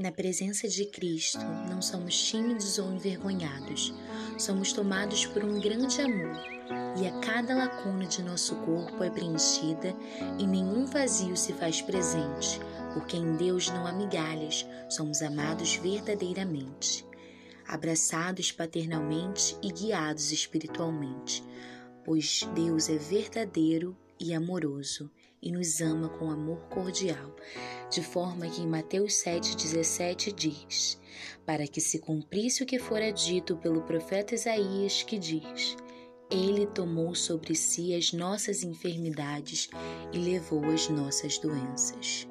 Na presença de Cristo, não somos tímidos ou envergonhados, somos tomados por um grande amor, e a cada lacuna de nosso corpo é preenchida e nenhum vazio se faz presente, porque em Deus não há migalhas, somos amados verdadeiramente, abraçados paternalmente e guiados espiritualmente, pois Deus é verdadeiro e amoroso e nos ama com amor cordial, de forma que em Mateus 7,17 diz: Para que se cumprisse o que fora dito pelo profeta Isaías, que diz: Ele tomou sobre si as nossas enfermidades e levou as nossas doenças.